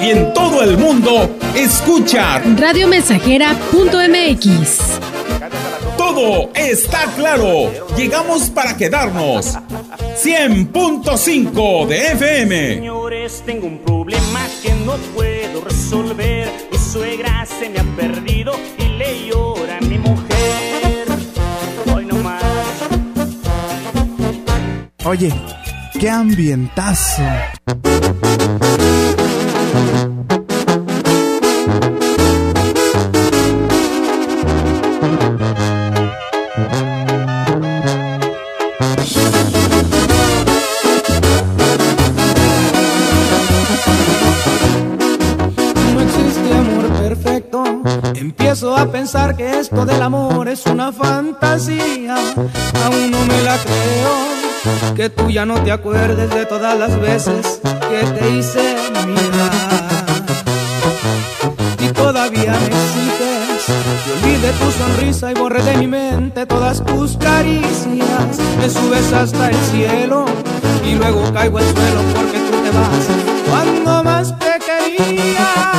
Y en todo el mundo, escucha radiomensajera.mx. Todo está claro. Llegamos para quedarnos. 100.5 de FM. Señores, tengo un problema que no puedo resolver. Mi suegra se me ha perdido y le llora a mi mujer. Hoy no más. Oye, qué ambientazo. Empiezo a pensar que esto del amor es una fantasía. Aún no me la creo. Que tú ya no te acuerdes de todas las veces que te hice mirar. Y todavía me exiges que olvide tu sonrisa y borre de mi mente todas tus caricias. Me subes hasta el cielo y luego caigo al suelo porque tú te vas cuando más te quería.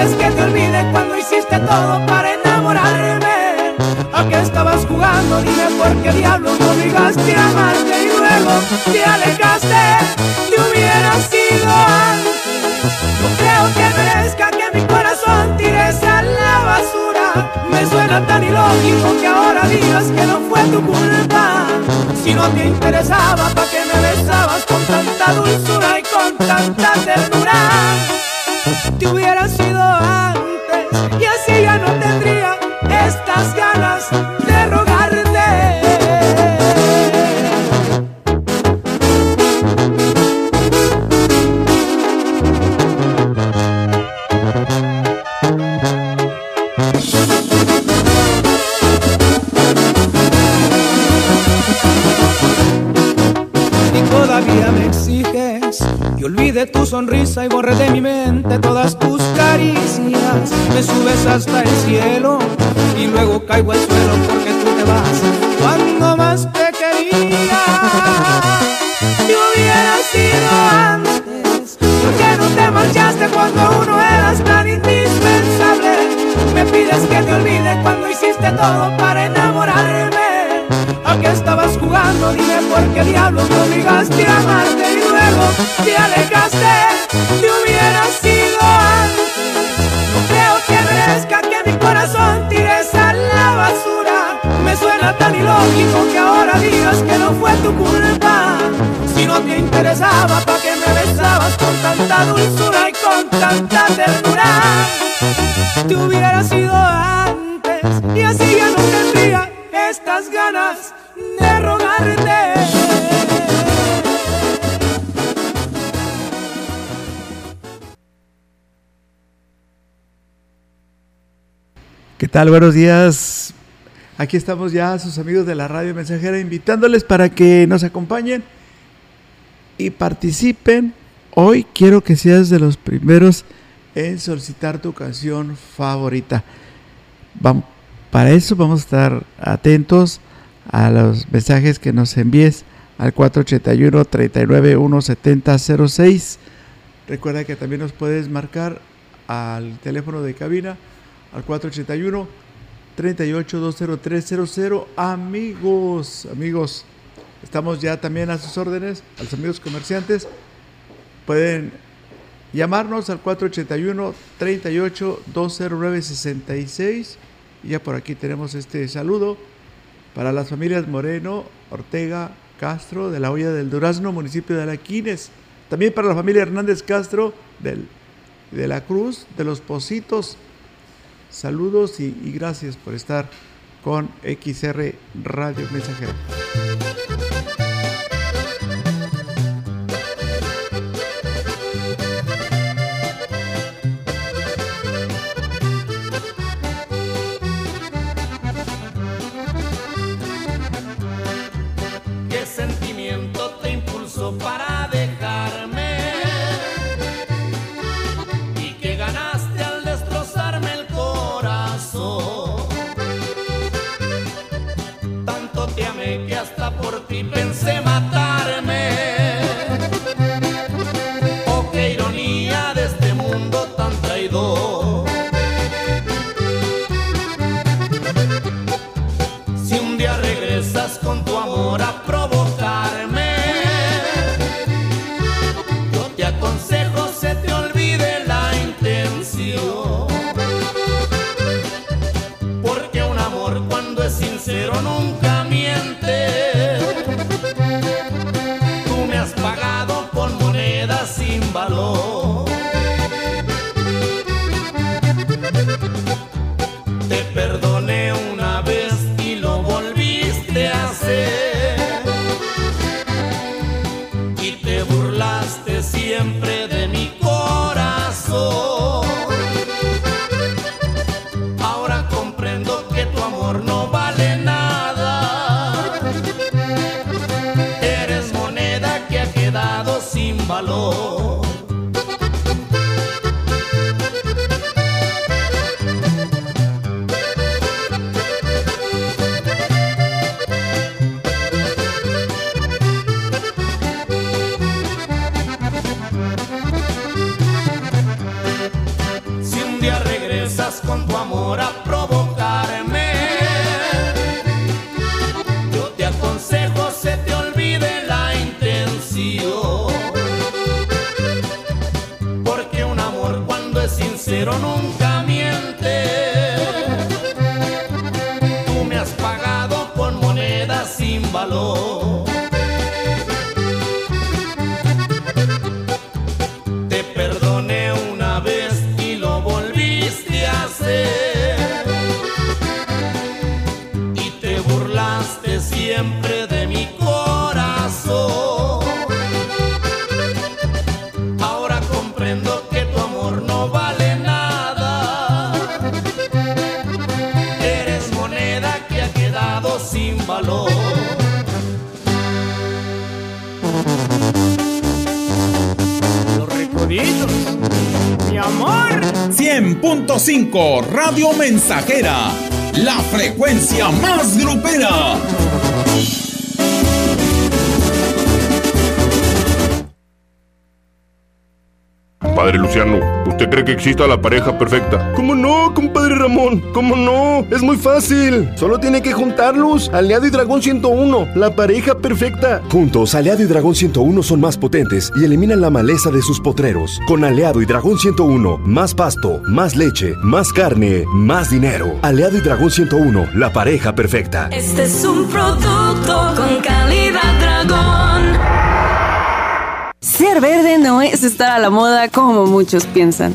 Pides que te olvide cuando hiciste todo para enamorarme. ¿A qué estabas jugando? Dime por qué diablos me obligaste a amarte y luego te alejaste. Te hubiera sido antes. No creo que merezca que mi corazón tires a la basura. Me suena tan ilógico que ahora digas que no fue tu culpa. Si no te interesaba, ¿para qué me besabas con tanta dulzura y con tanta ternura? Te hubiera sido sonrisa y borre de mi mente todas tus caricias. Me subes hasta el cielo y luego caigo al suelo porque tú te vas cuando más te quería. Te hubiera sido antes, porque no te marchaste cuando uno eras tan indispensable. Me pides que te olvide cuando hiciste todo para enamorarme. ¿A qué estabas jugando? Dime por qué diablos me obligaste a amarte luego te alejaste. Te hubiera sido antes. No creo que merezca que mi corazón tires a la basura. Me suena tan ilógico que ahora digas que no fue tu culpa. Si no te interesaba, ¿para qué me besabas con tanta dulzura y con tanta ternura? Te hubiera sido antes y así ya no tendría estas ganas de rogarte. Tal? Buenos días. Aquí estamos ya, sus amigos de la radio mensajera, invitándoles para que nos acompañen y participen. Hoy quiero que seas de los primeros en solicitar tu canción favorita. Vam- para eso vamos a estar atentos a los mensajes que nos envíes al 481 39 17006. Recuerda que también nos puedes marcar al teléfono de cabina al 481 38 Amigos, amigos, estamos ya también a sus órdenes, a los amigos comerciantes. Pueden llamarnos al 481 38 20966 y ya por aquí tenemos este saludo para las familias Moreno, Ortega, Castro, de la Olla del Durazno, municipio de Alaquines. También para la familia Hernández Castro del, de la Cruz, de los Positos. Saludos y, gracias por estar con XR Radio Mensajero. Valor. Mensajera, la frecuencia más grupera. Padre Luciano, ¿usted cree que exista la pareja perfecta? ¿Cómo no, compadre Ramón? ¿Cómo no? Es muy fácil. Solo tiene que juntarlos. Aliado y Dragón 101, la pareja perfecta. Juntos, Aliado y Dragón 101 son más potentes y eliminan la maleza de sus potreros. Con Aliado y Dragón 101, más pasto, más leche, más carne, más dinero. Aliado y Dragón 101, la pareja perfecta. Este es un producto con calidad dragón. Ser verde no es estar a la moda como muchos piensan.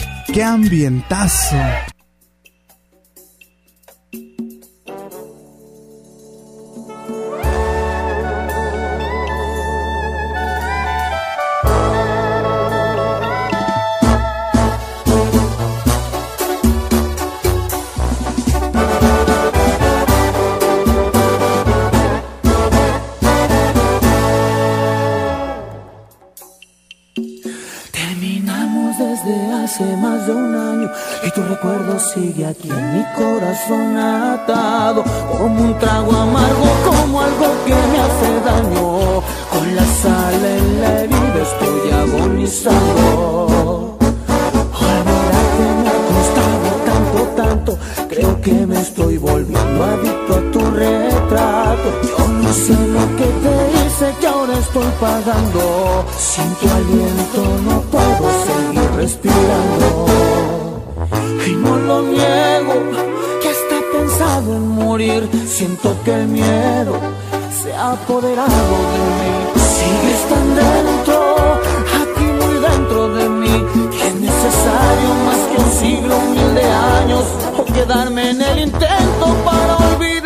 qué ambientazo. Más de un año y tu recuerdo sigue aquí en mi corazón atado como un trago amargo, como algo que me hace daño. Con la sal en la herida estoy agonizando. Creo que me estoy volviendo adicto a tu retrato. Yo no sé lo que te hice, que ahora estoy pagando. Sin tu aliento no puedo seguir respirando. Y no lo niego, que hasta pensado en morir. Siento que el miedo se ha apoderado de mí. Sigues tan dentro, aquí muy dentro de mí. Es necesario más que un siglo, mil de años, quedarme en el intento para olvidarme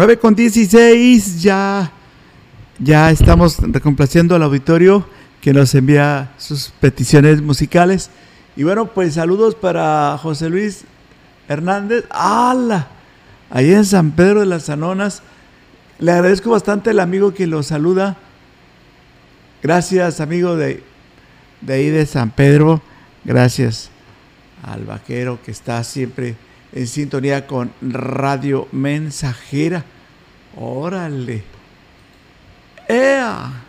9 con 16, ya, ya estamos recomplaciendo al auditorio que nos envía sus peticiones musicales. Y bueno, pues saludos para José Luis Hernández. ¡Hala! Allí en San Pedro de las Anonas. Le agradezco bastante al amigo que lo saluda. Gracias, amigo de, de ahí de San Pedro. Gracias al vaquero que está siempre en sintonía con Radio Mensajera. Órale. ¡Ea!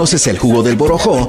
Conoces el jugo del borojó,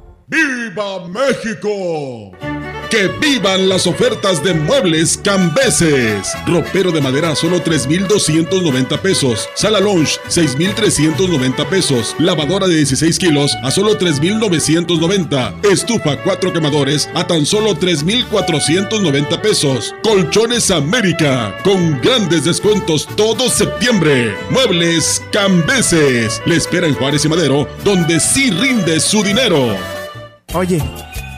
¡Viva México! ¡Que vivan las ofertas de muebles cambeses! Ropero de madera a solo 3,290 pesos. Sala Lounge, 6,390 pesos. Lavadora de 16 kilos a solo 3,990. Estufa 4 quemadores a tan solo 3,490 pesos. Colchones América, con grandes descuentos todo septiembre. Muebles cambeses. Le espera en Juárez y Madero, donde sí rinde su dinero. Oye,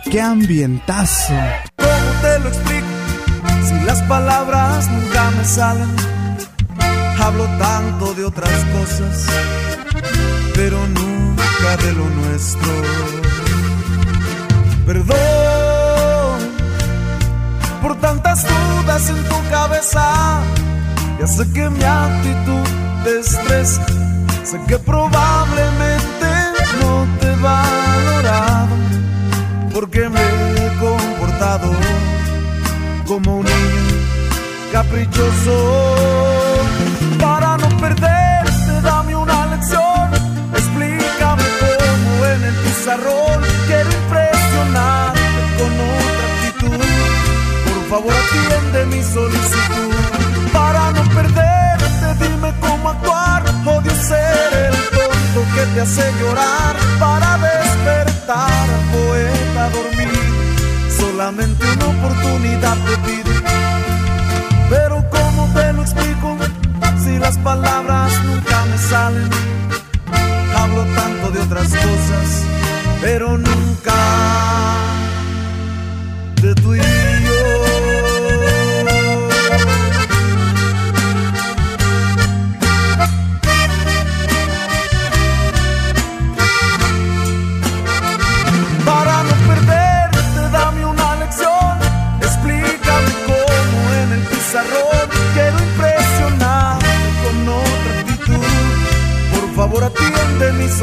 qué ambientazo. ¿Cómo te lo explico? Si las palabras nunca me salen. Hablo tanto de otras cosas, pero nunca de lo nuestro. Perdón por tantas dudas en tu cabeza. Ya sé que mi actitud te estresa. Sé que probablemente no te valorado porque me he comportado como un niño caprichoso. Para no perderte, dame una lección. Explícame cómo en el pizarrón quiero impresionarte con otra actitud. Por favor, atiende mi solicitud. Para no perderte, dime cómo actuar. Odio ser el tonto que te hace llorar. Para despertar al poeta dormir, solamente una oportunidad te pido. Pero ¿cómo te lo explico? Si las palabras nunca me salen. Hablo tanto de otras cosas, pero nunca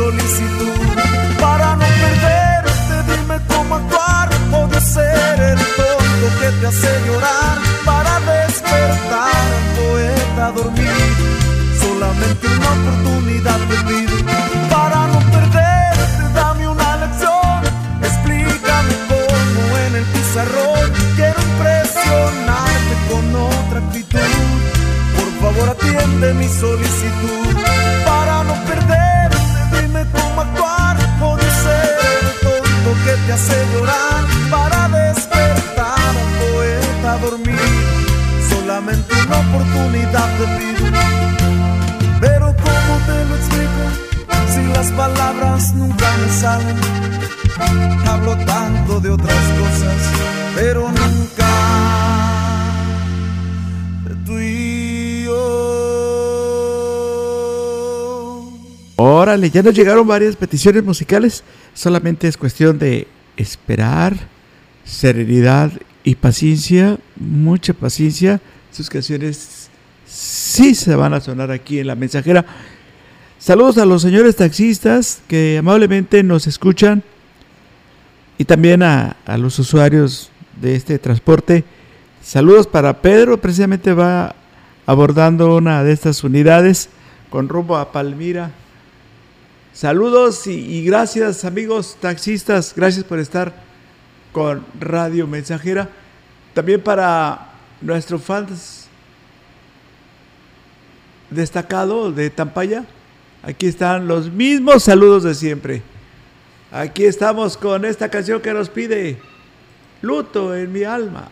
solicitud. Para no perderte, dime cómo actuar. Odio ser el tonto que te hace llorar. Para despertar poeta dormir. Solamente una oportunidad te pido. Para no perderte, dame una lección. Explícame cómo en el pizarrón quiero impresionarte con otra actitud. Por favor, atiende mi solicitud. Para te hace llorar. Para despertar al poeta a dormir. Solamente una oportunidad te pido. Pero ¿cómo te lo explico? Si las palabras nunca me salen. Hablo tanto de otras cosas, pero nunca de yo. Órale, ya nos llegaron varias peticiones musicales. Solamente es cuestión de esperar, serenidad y paciencia, mucha paciencia. Sus canciones sí se van a sonar aquí en la mensajera. Saludos a los señores taxistas que amablemente nos escuchan y también a, los usuarios de este transporte. Saludos para Pedro, precisamente va abordando una de estas unidades con rumbo a Palmira. Saludos y, gracias amigos taxistas, gracias por estar con Radio Mensajera. También para nuestro fans destacado de Tampaya, aquí están los mismos saludos de siempre. Aquí estamos con esta canción que nos pide Luto en mi alma.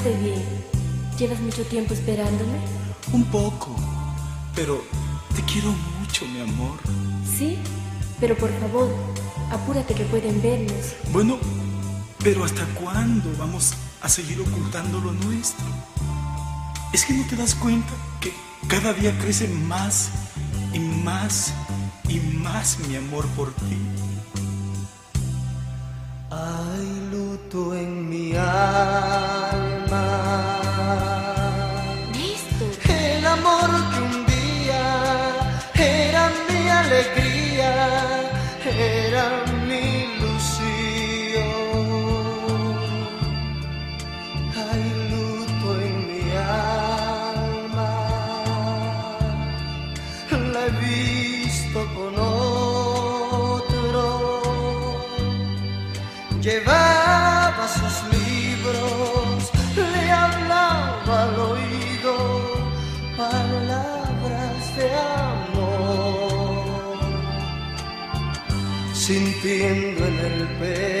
Bastante bien. ¿Llevas mucho tiempo esperándome? Un poco. Pero te quiero mucho, mi amor. Sí, pero por favor, apúrate que pueden vernos. Bueno, pero ¿hasta cuándo vamos a seguir ocultando lo nuestro? Es que no te das cuenta que cada día crece más y más y más mi amor por ti. Hay luto en mi alma. El amor que un día era mi alegría, era mi ilusión. Hay luto en mi alma. La he visto con otro sintiendo en el pecho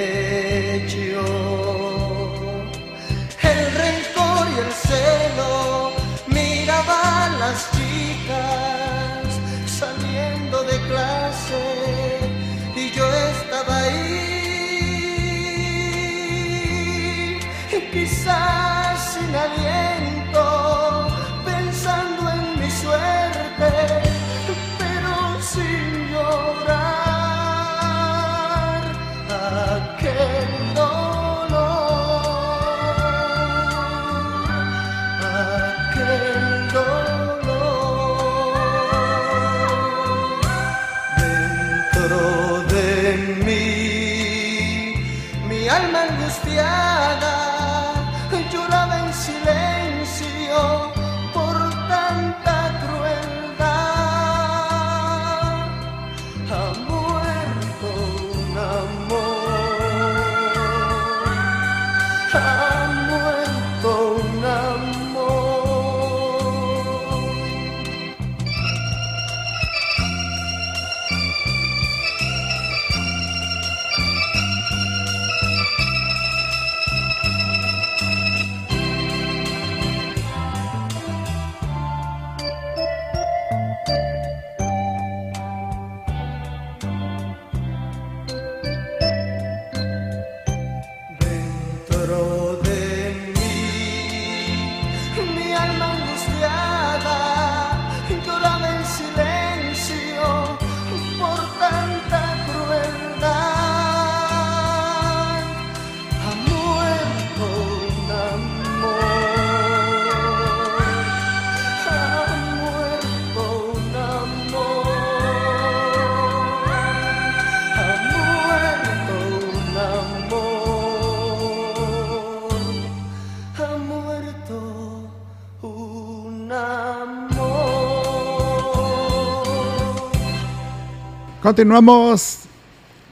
Continuamos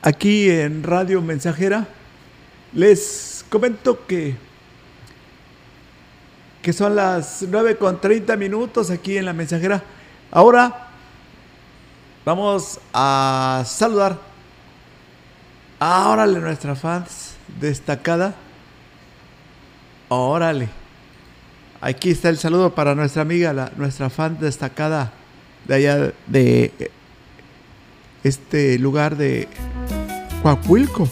aquí en Radio Mensajera. Les comento que, que son las 9 con 30 minutos aquí en la Mensajera. Ahora vamos a saludar a órale nuestra fans destacada. Órale. Aquí está el saludo para nuestra amiga, la, nuestra fan destacada de allá de este lugar de Coahuilco.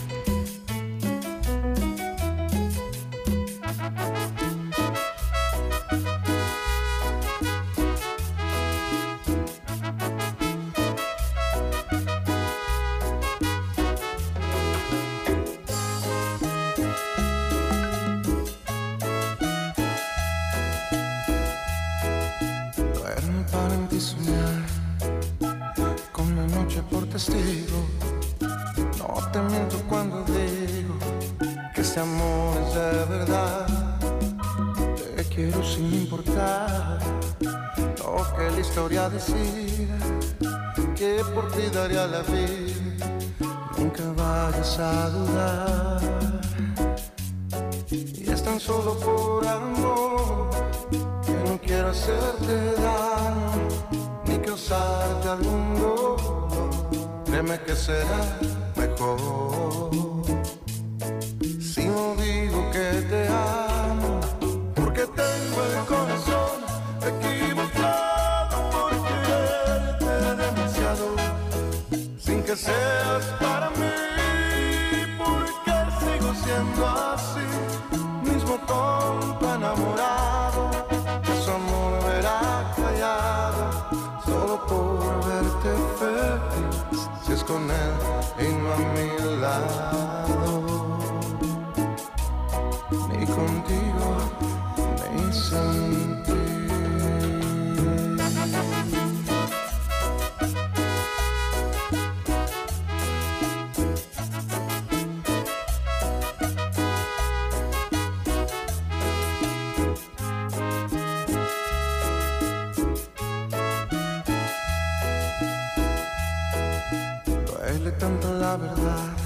Tanto la verdad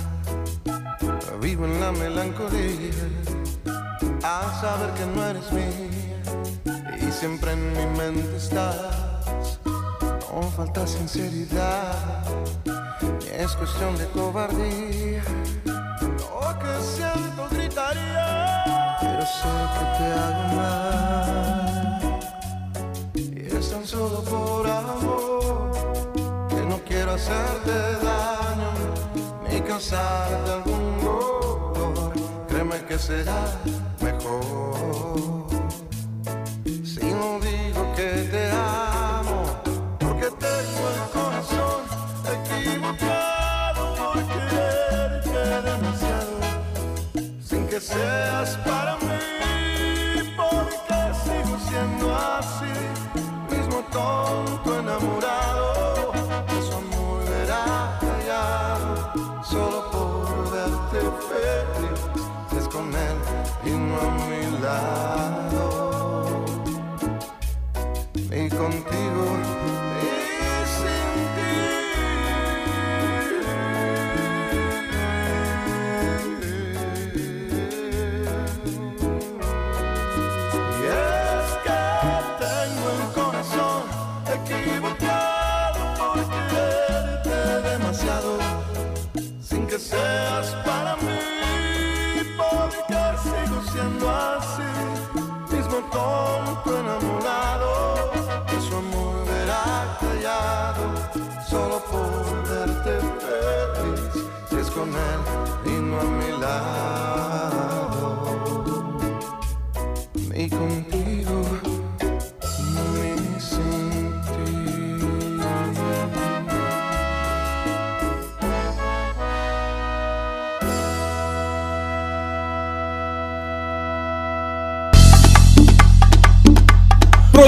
Vivo en la melancolía al saber que no eres mía y siempre en mi mente estás. No falta sinceridad, ni es cuestión de cobardía. Lo que siento gritaría, pero sé que te hago mal. Y es tan solo por amor que no quiero hacerte daño ni causarte algún dolor. Créeme que será mejor si no digo que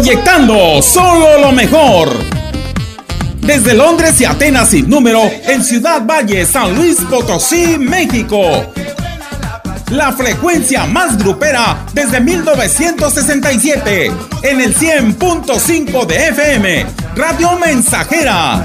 Proyectando solo lo mejor. Desde Londres y Atenas sin número, en Ciudad Valle, San Luis Potosí, México. La frecuencia más grupera desde 1967, en el 100.5 de FM, Radio Mensajera.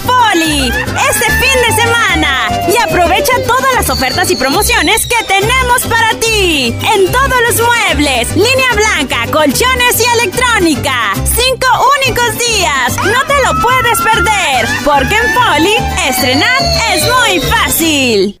Foli este fin de semana y aprovecha todas las ofertas y promociones que tenemos para ti en todos los muebles, línea blanca, colchones y electrónica. Cinco únicos días, no te lo puedes perder, porque en Foli estrenar es muy fácil.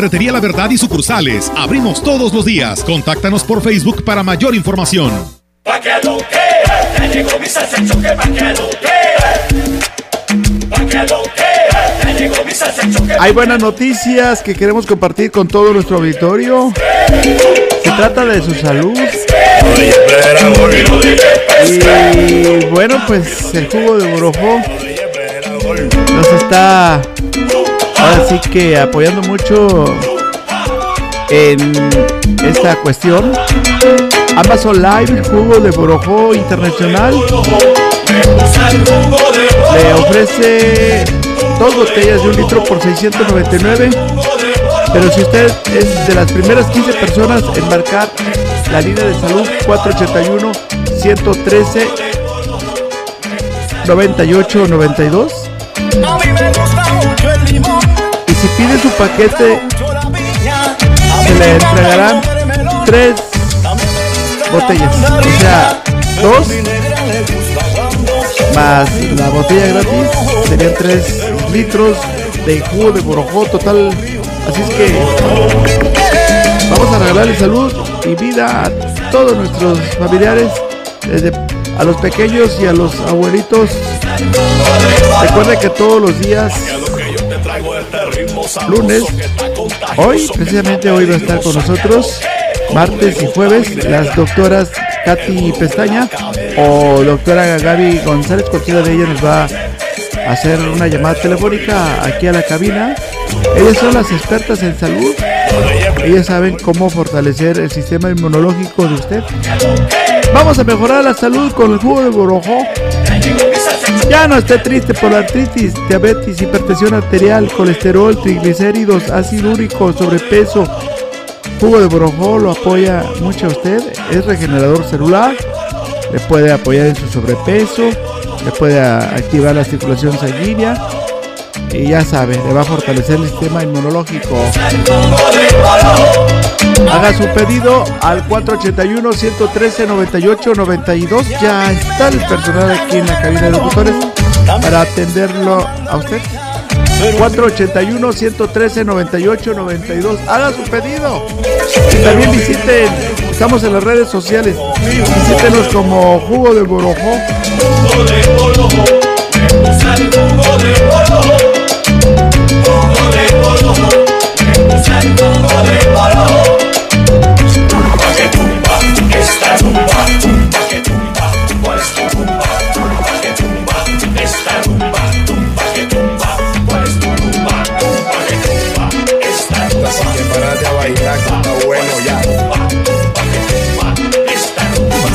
Ferretería La Verdad y sucursales. Abrimos todos los días. Contáctanos por Facebook para mayor información. Pa' que lo que, ya llegó mi salsa choque, pa' que lo que, pa' que lo que, ya llegó mi salsa choque. Hay buenas noticias que queremos compartir con todo nuestro auditorio. Se trata de su salud. Y bueno, pues el jugo de Borojó nos está ahora sí que apoyando mucho en esta cuestión. Amazon Live, jugo de Borojó Internacional, le ofrece dos botellas de un litro por 699. Pero si usted es de las primeras 15 personas en marcar la línea de salud 481 113 98 92 y si pide su paquete se le entregarán tres botellas. O sea dos más la botella gratis serían tres litros de jugo de borojó total. Así es que vamos a regalarle salud y vida a todos nuestros familiares desde a los pequeños y a los abuelitos. Recuerde que todos los días lunes. Hoy precisamente hoy va a estar con nosotros martes y jueves las doctoras Katy Pestaña o doctora Gaby González cualquiera de ellas nos va a hacer una llamada telefónica aquí a la cabina. Ellas son las expertas en salud. Ellas saben cómo fortalecer el sistema inmunológico de usted. Vamos a mejorar la salud con el jugo de borojó. Ya no esté triste por la artritis, diabetes, hipertensión arterial, colesterol, triglicéridos, ácido úrico, sobrepeso. Jugo de borojó lo apoya mucho a usted, es regenerador celular, le puede apoyar en su sobrepeso, le puede activar la circulación sanguínea y ya sabe, le va a fortalecer el sistema inmunológico. Haga su pedido al 481-113-98-92. Ya está el personal aquí en la cabina de locutores para atenderlo a usted. 481-113-98-92. Haga su pedido. Y también visiten, estamos en las redes sociales. Visítenos como Jugo de Borojó. Jugo de Borojó. Esta tumba que tumba, ¿cuál es tu? Tumba tumba, tumba tumba, que tumba, esta rumba. Así que para de bailar, que está bueno ya.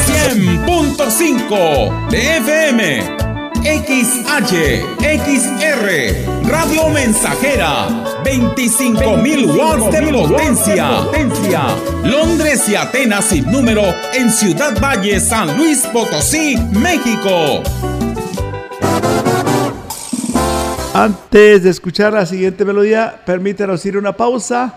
100.5 de FM. XH, Radio Mensajera, 25.000 watts de potencia. Londres y Atenas sin número en Ciudad Valle, San Luis Potosí, México. Antes de escuchar la siguiente melodía, permítanos ir una pausa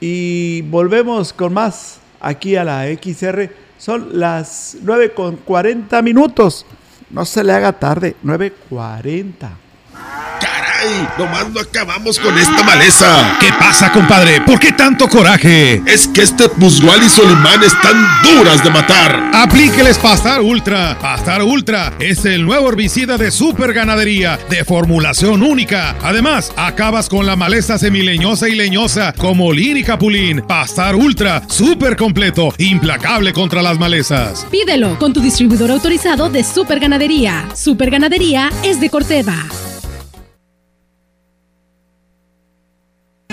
y volvemos con más aquí a la XR. Son las 9 con 40 minutos. No se le haga tarde, 9.40. ¡Caray! Nomás no acabamos con esta maleza. ¿Qué pasa, compadre? ¿Por qué tanto coraje? Es que este Pusgual y Solimán están duras de matar. Aplíqueles Pastar Ultra. Pastar Ultra es el nuevo herbicida de super ganadería de formulación única. Además, acabas con la maleza semileñosa y leñosa como lin y capulín. Pastar Ultra, súper completo, implacable contra las malezas. Pídelo con tu distribuidor autorizado de Super Ganadería. Super Ganadería es de Corteva.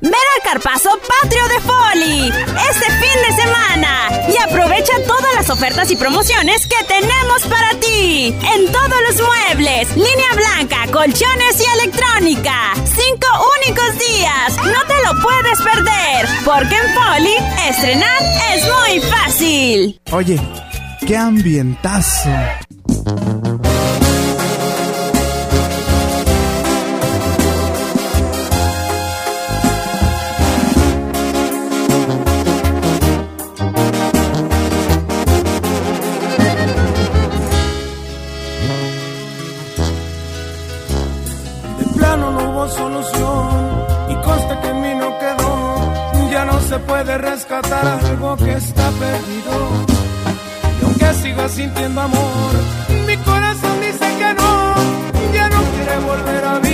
Ven al Carpazo Patrio de Foli este fin de semana y aprovecha todas las ofertas y promociones que tenemos para ti en todos los muebles, línea blanca, colchones y electrónica. Cinco únicos días, no te lo puedes perder, porque en Foli estrenar es muy fácil. Oye, qué ambientazo. Rescatar algo que está perdido. Y aunque siga sintiendo amor, mi corazón dice que no. Ya no quiere volver a vivir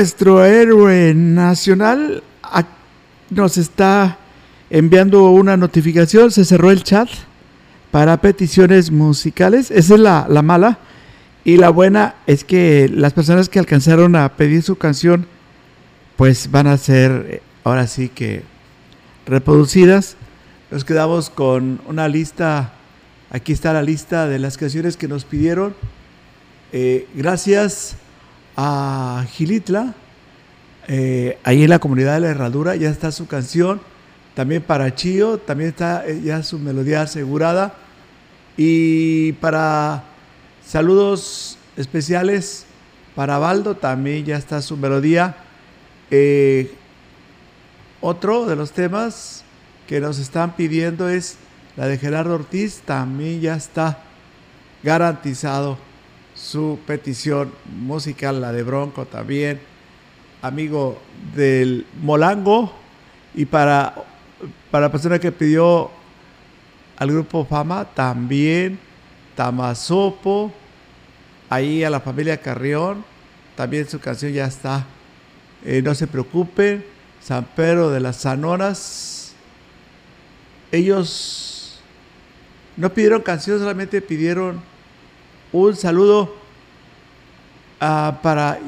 Nuestro héroe nacional ac- nos está enviando una notificación. Se cerró el chat para peticiones musicales. Esa es la, la mala. Y la buena es que las personas que alcanzaron a pedir su canción, pues van a ser eh, ahora sí que reproducidas. Nos quedamos con una lista. Aquí está la lista de las canciones que nos pidieron. Eh, gracias a Gilitla, eh, ahí en la comunidad de la Herradura, ya está su canción. También para Chío, también está eh, ya su melodía asegurada. Y para saludos especiales para Baldo, también ya está su melodía. Eh, otro de los temas que nos están pidiendo es la de Gerardo Ortiz, también ya está garantizado su petición musical, la de Bronco también, amigo del Molango, y para, para la persona que pidió al grupo Fama, también Tamazopo, ahí a la familia Carrión, también su canción ya está. Eh, no se preocupen, San Pedro de las Zanoras, ellos no pidieron canciones, solamente pidieron un saludo ah, para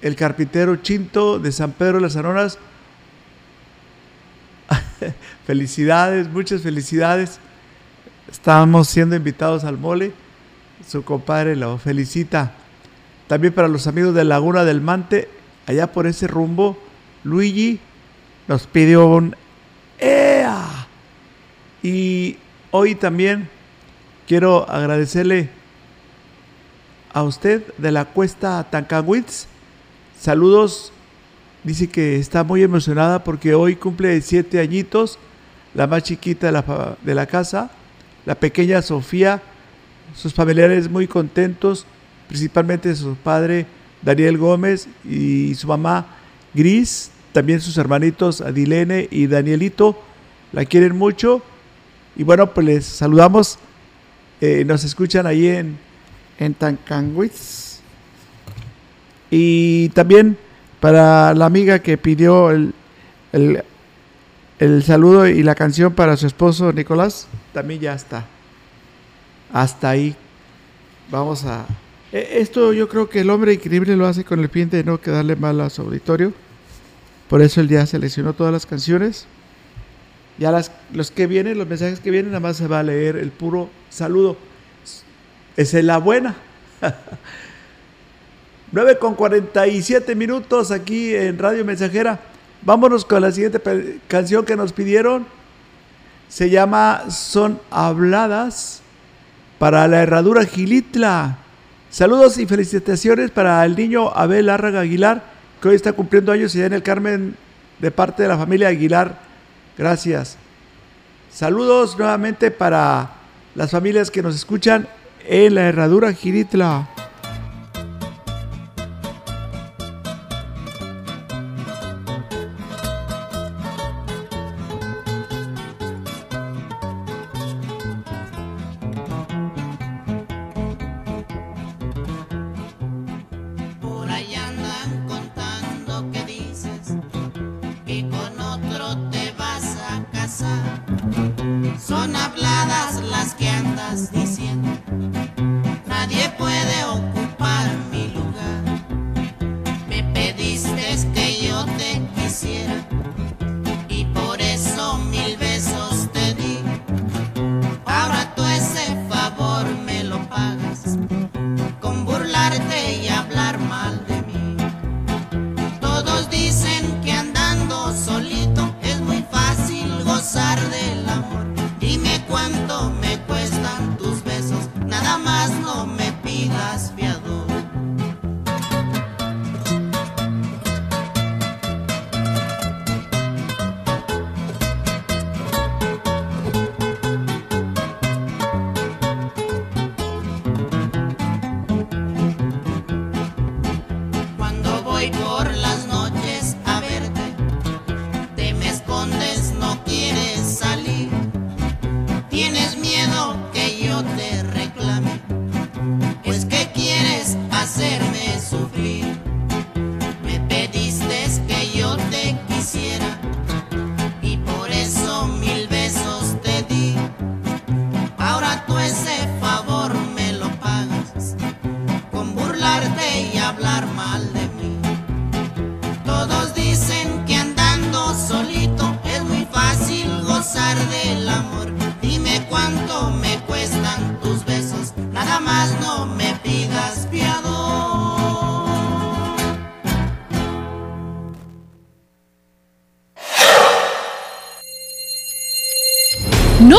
el carpintero Chinto de San Pedro de las Zanoras, Felicidades, muchas felicidades. Estamos siendo invitados al mole. Su compadre lo felicita. También para los amigos de Laguna del Mante, allá por ese rumbo, Luigi nos pidió un ¡Ea! Y hoy también quiero agradecerle a usted de la cuesta Tancagüitz. Saludos. Dice que está muy emocionada porque hoy cumple siete añitos, la más chiquita de la, de la casa, la pequeña Sofía, sus familiares muy contentos, principalmente su padre Daniel Gómez y su mamá Gris, también sus hermanitos Adilene y Danielito, la quieren mucho. Y bueno, pues les saludamos, eh, nos escuchan ahí en, en Tancanwitz. Y también para la amiga que pidió el, el, el saludo y la canción para su esposo Nicolás, también ya está. Hasta ahí. Vamos a... e- Esto yo creo que el hombre increíble lo hace con el fin de no quedarle mal a su auditorio. Por eso él ya seleccionó todas las canciones. Ya las, los que vienen, los mensajes que vienen, nada más se va a leer el puro saludo. Esa es la buena. 9 con 47 minutos aquí en Radio Mensajera. Vámonos con la siguiente canción que nos pidieron. Se llama Son Habladas para la herradura Gilitla. Saludos y felicitaciones para el niño Abel Árraga Aguilar, que hoy está cumpliendo años allá en el Carmen de parte de la familia Aguilar. Gracias. Saludos nuevamente para las familias que nos escuchan en la herradura Gilitla.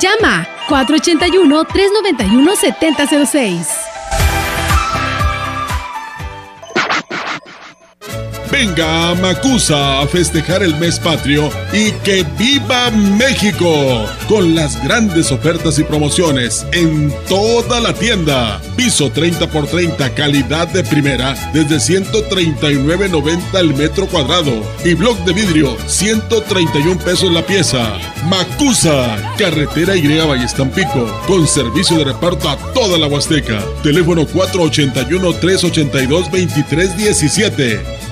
Llama 481-391-7006. Venga a Macusa a festejar el mes patrio y que viva México con las grandes ofertas y promociones en toda la tienda. Piso 30 por 30, calidad de primera desde 139.90 el metro cuadrado y bloc de vidrio 131 pesos la pieza. Macusa, carretera Y Valles-Tampico, con servicio de reparto a toda la Huasteca. Teléfono 481 382 2317.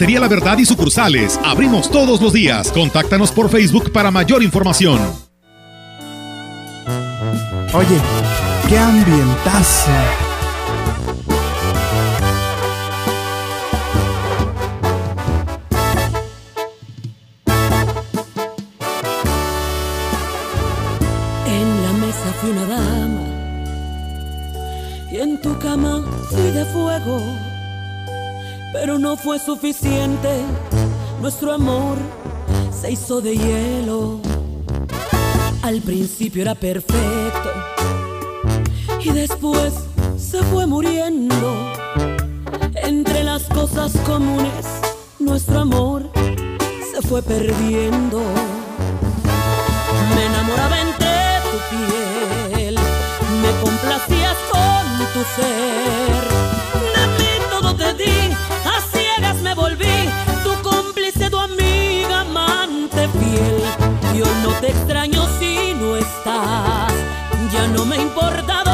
Ferretería La Verdad y sucursales. Abrimos todos los días. Contáctanos por Facebook para mayor información. Oye, qué ambientazo. En la mesa fui una dama y en tu cama fui de fuego, pero no fue suficiente. Nuestro amor se hizo de hielo. Al principio era perfecto y después se fue muriendo. Entre las cosas comunes, nuestro amor se fue perdiendo. Me enamoraba entre tu piel, me complacías con tu ser. Volví, tu cómplice, tu amiga, amante fiel. Y hoy no te extraño si no estás, ya no me importa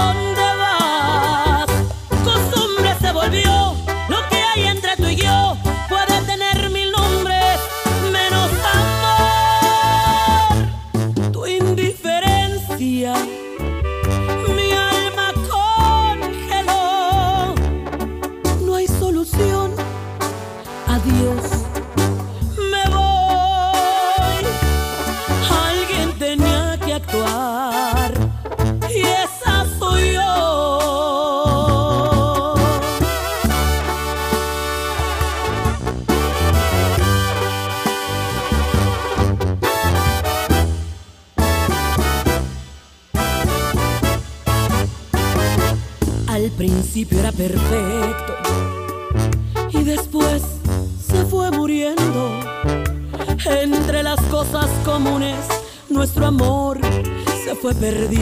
se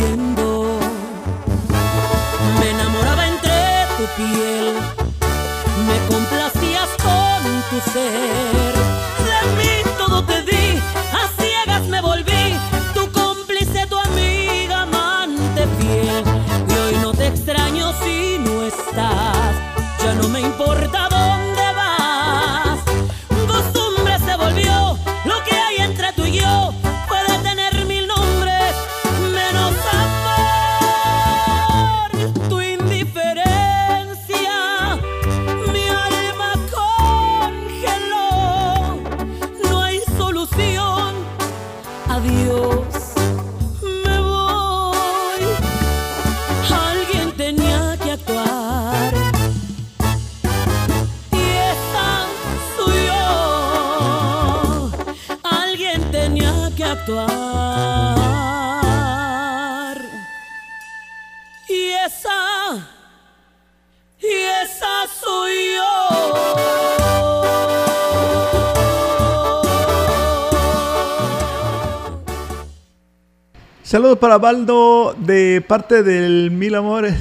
Saludos para Baldo de parte del Mil Amores.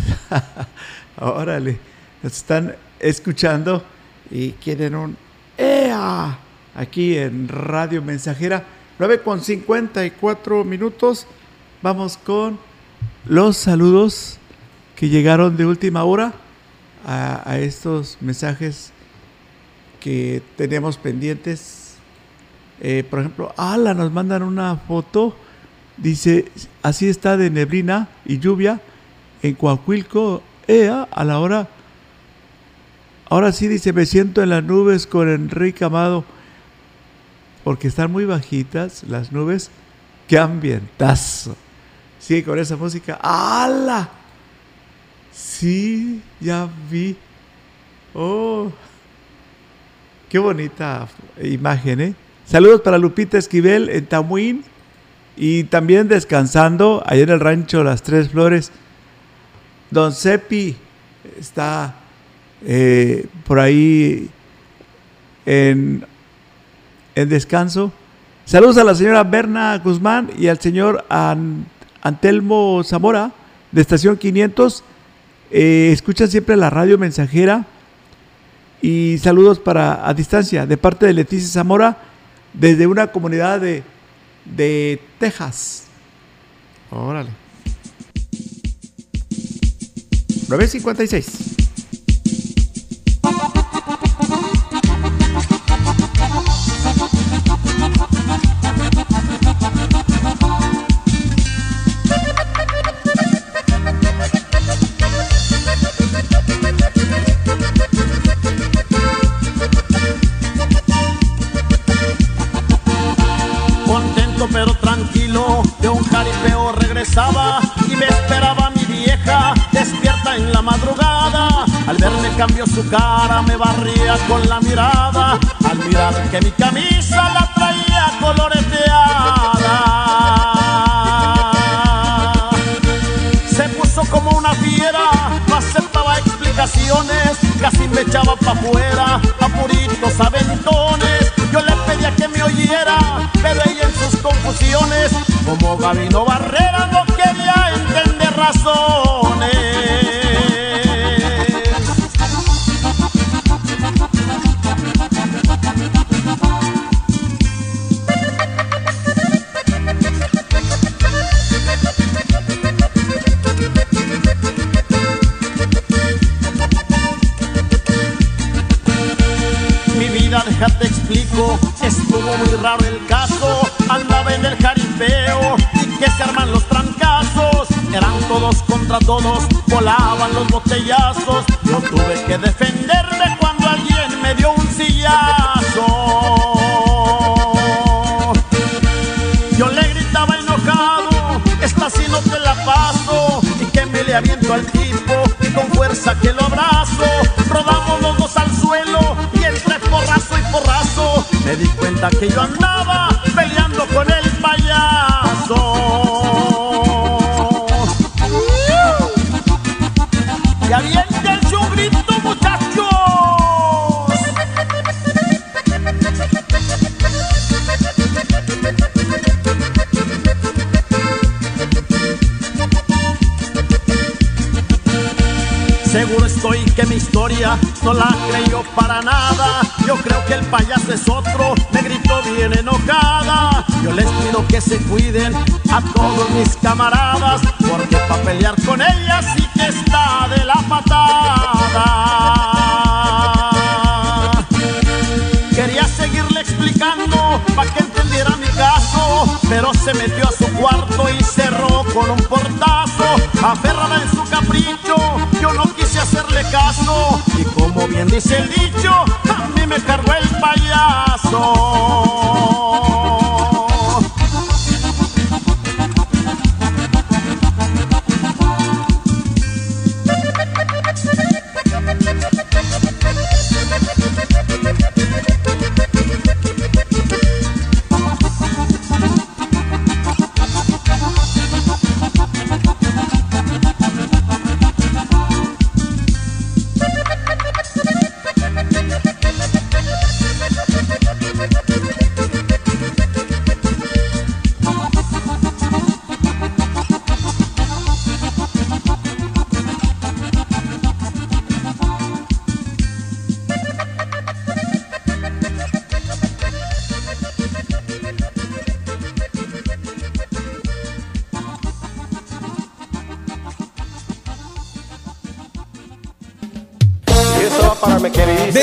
Órale, nos están escuchando y quieren un ¡Ea! Aquí en Radio Mensajera, 9 con 54 minutos. Vamos con los saludos que llegaron de última hora a, estos mensajes que tenemos pendientes. Eh, por ejemplo, Ala, nos mandan una foto. Dice, así está de neblina y lluvia en Coahuilco, EA, a la hora Ahora sí dice, me siento en las nubes con Enrique Amado, porque están muy bajitas las nubes. ¡Qué ambientazo! Sí, con esa música. ¡Hala! Sí, ya vi. Oh, qué bonita imagen, ¿eh? Saludos para Lupita Esquivel en Tamuín y también descansando allá en el rancho Las Tres Flores. Don Sepi está eh, por ahí en, en, descanso. Saludos a la señora Berna Guzmán y al señor Antelmo Zamora de Estación 500. Eh, escuchan siempre la radio mensajera. Y saludos para a distancia de parte de Leticia Zamora desde una comunidad de, de Texas. Órale. 956. Con la mirada. Al mirar que mi camisa la traía coloreteada. Se puso como una fiera, no aceptaba explicaciones, casi me echaba pa' afuera, a puritos aventones. Yo le pedía que me oyera, pero ella en sus confusiones, como Gabino Barrera, no quería entender razones. Contra todos, volaban los botellazos. Yo tuve que defenderme cuando alguien me dio un sillazo. Yo le gritaba enojado, esta si no te la paso. Y que me le aviento al tipo y con fuerza que lo abrazo. Rodamos los dos al suelo y entre porrazo y porrazo me di cuenta que yo andaba estoy que mi historia no la creyó para nada. Yo creo que el payaso es otro, me gritó bien enojada. Yo les pido que se cuiden a todos mis camaradas, porque para pelear con ella sí que está de la patada. Quería seguirle explicando para que entendiera mi caso, pero se metió a su cuarto y cerró con un portazo. Aferrada en su capricho, Y como bien dice el dicho, a mí me cargó el payaso.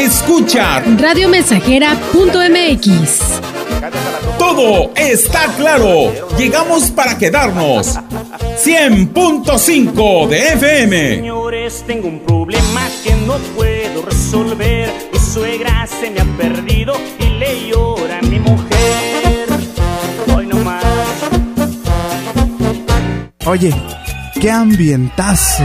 escucha Radiomensajera.mx. Todo está claro. Llegamos para quedarnos. 100.5 de FM. Señores, tengo un problema que no puedo resolver. Mi suegra se me ha perdido y le llora a mi mujer. Hoy no más. Oye, qué ambientazo.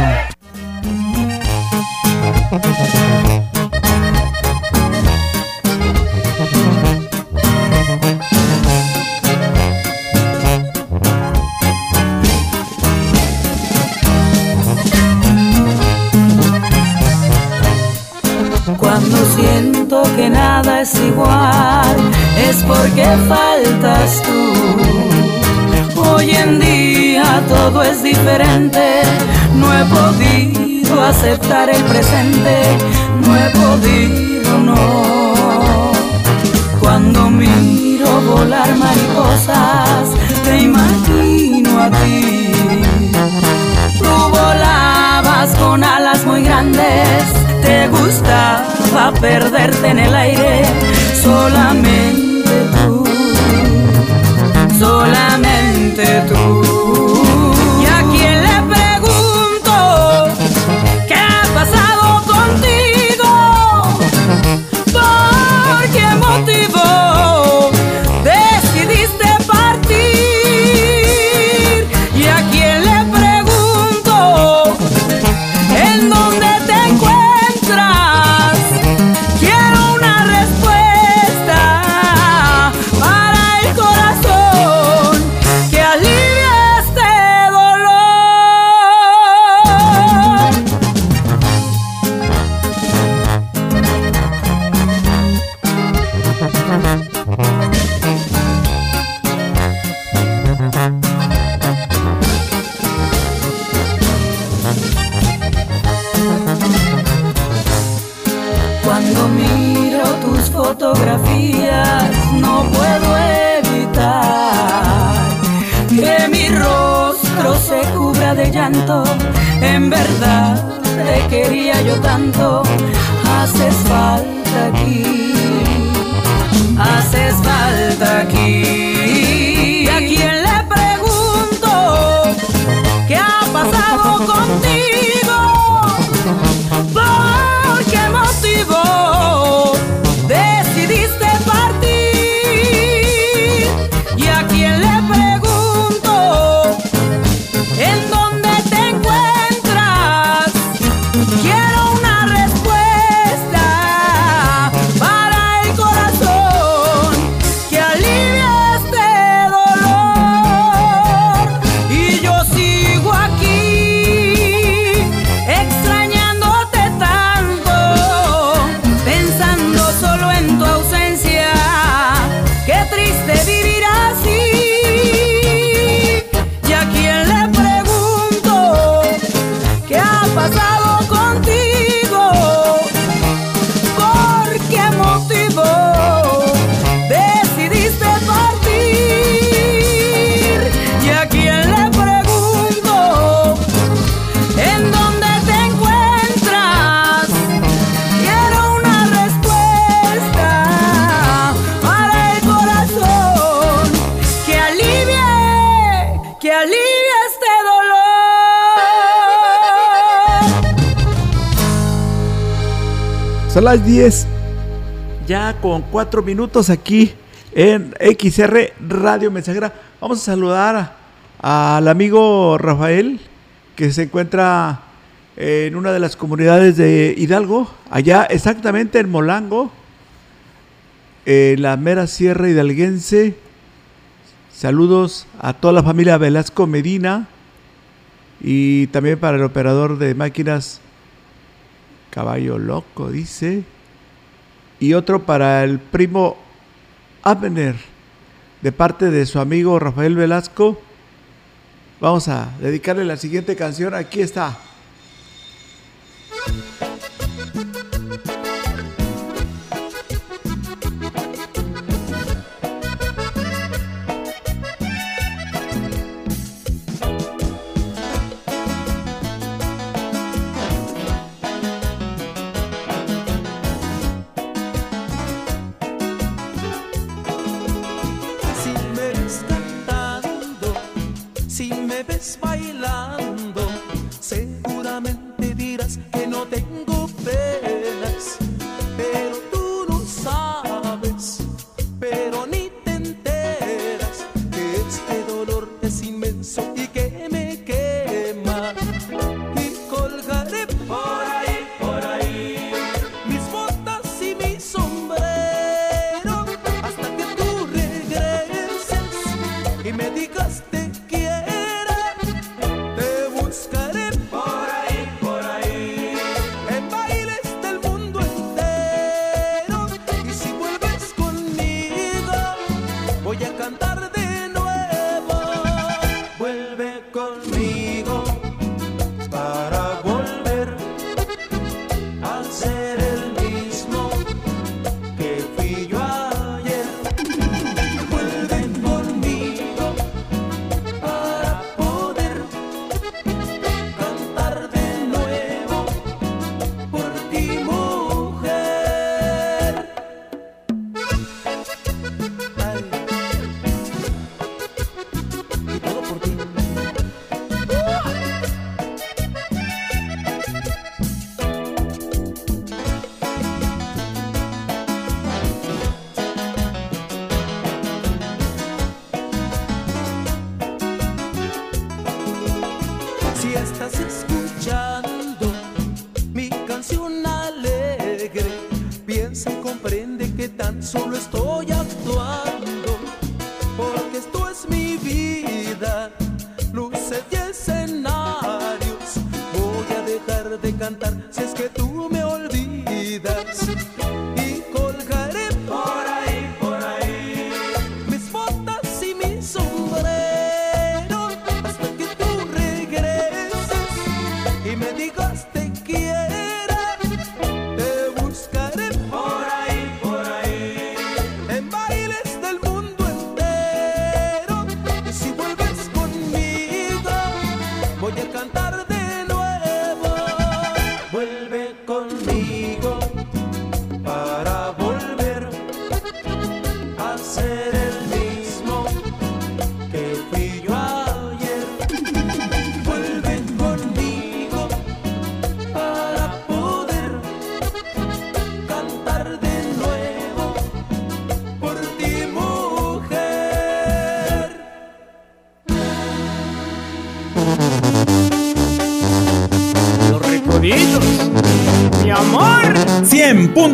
Porque faltas tú. Hoy en día todo es diferente, no he podido aceptar el presente, no he podido, no. Cuando miro volar mariposas, te imagino a ti. Tú volabas con alas muy grandes, te gustaba perderte en el aire, solamente solamente Cuando miro tus fotografías no puedo evitar que mi rostro se cubra de llanto. En verdad te quería yo tanto, haces falta aquí, haces falta aquí. ¿Y a quién le pregunto qué ha pasado contigo? Qué Son las 10, ya con 4 minutos aquí en XR Radio Mensajera. Vamos a saludar al amigo Rafael, que se encuentra en una de las comunidades de Hidalgo, allá exactamente en Molango, en la mera sierra hidalguense. Saludos a toda la familia Velasco Medina y también para el operador de máquinas Caballo Loco, dice. Y otro para el primo Abner, de parte de su amigo Rafael Velasco. Vamos a dedicarle la siguiente canción. Aquí está. Estás escuchando mi canción alegre, piensa y comprende que tan solo estoy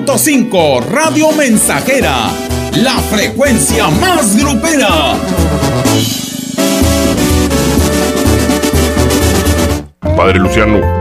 100.5 Radio Mensajera. La frecuencia más grupera. Padre Luciano,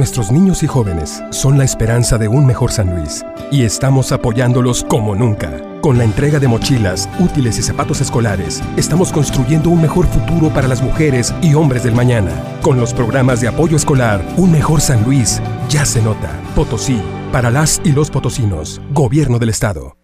Nuestros niños y jóvenes son la esperanza de un mejor San Luis y estamos apoyándolos como nunca. Con la entrega de mochilas, útiles y zapatos escolares, estamos construyendo un mejor futuro para las mujeres y hombres del mañana. Con los programas de apoyo escolar, un mejor San Luis ya se nota. Potosí, para las y los potosinos, Gobierno del Estado.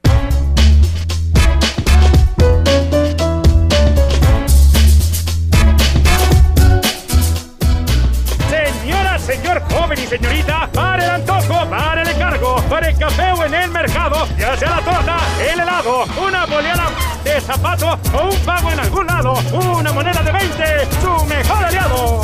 O un pago en algún lado, una moneda de 20, su mejor aliado.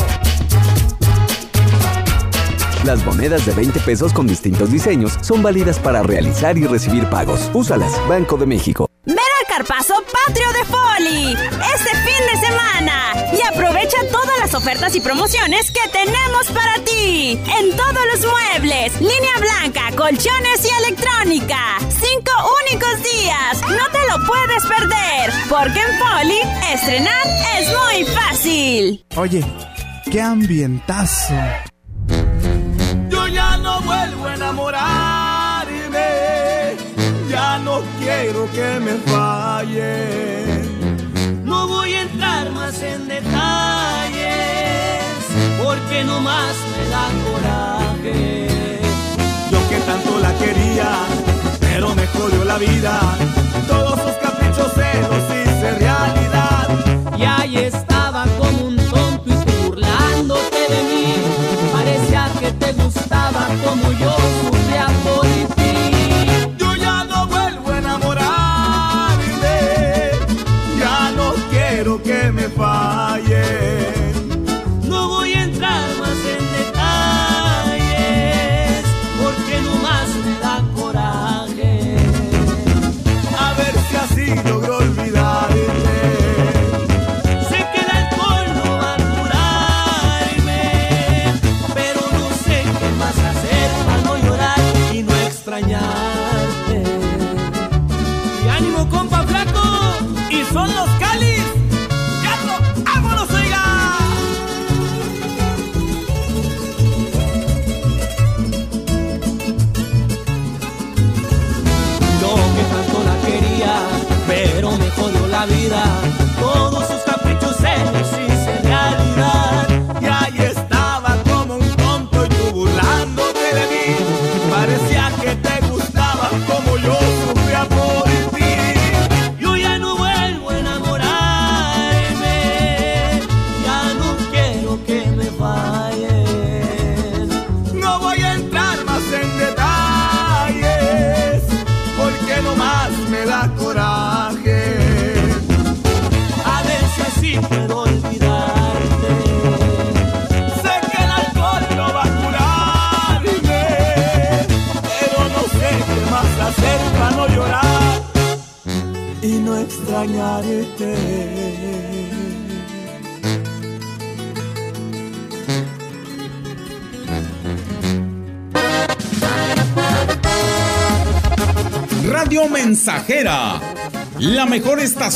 Las monedas de 20 pesos con distintos diseños son válidas para realizar y recibir pagos. Úsalas, Banco de México. Ven al Carpazo Patrio de Foli este fin de semana y aprovecha todas las ofertas y promociones que tenemos para ti en todos los muebles, línea blanca, colchones y electrónica. Porque en Poli, estrenar es muy fácil. Oye, qué ambientazo. Yo ya no vuelvo a enamorarme. Ya no quiero que me falle. No voy a entrar más en detalles. Porque no más me da coraje. Yo que tanto la quería, pero me jodió la vida. Todos sus caprichos se los hace realidad. Y ahí está.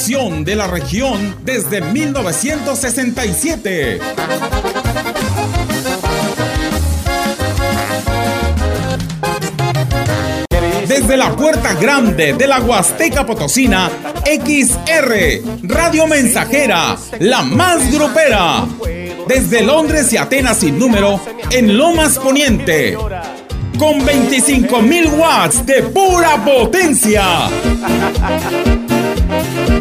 de la región desde 1967. Desde la puerta grande de la Huasteca Potosina, XR, Radio Mensajera, la más grupera. Desde Londres y Atenas sin número, en Lomas Poniente con 25.000 watts de pura potencia.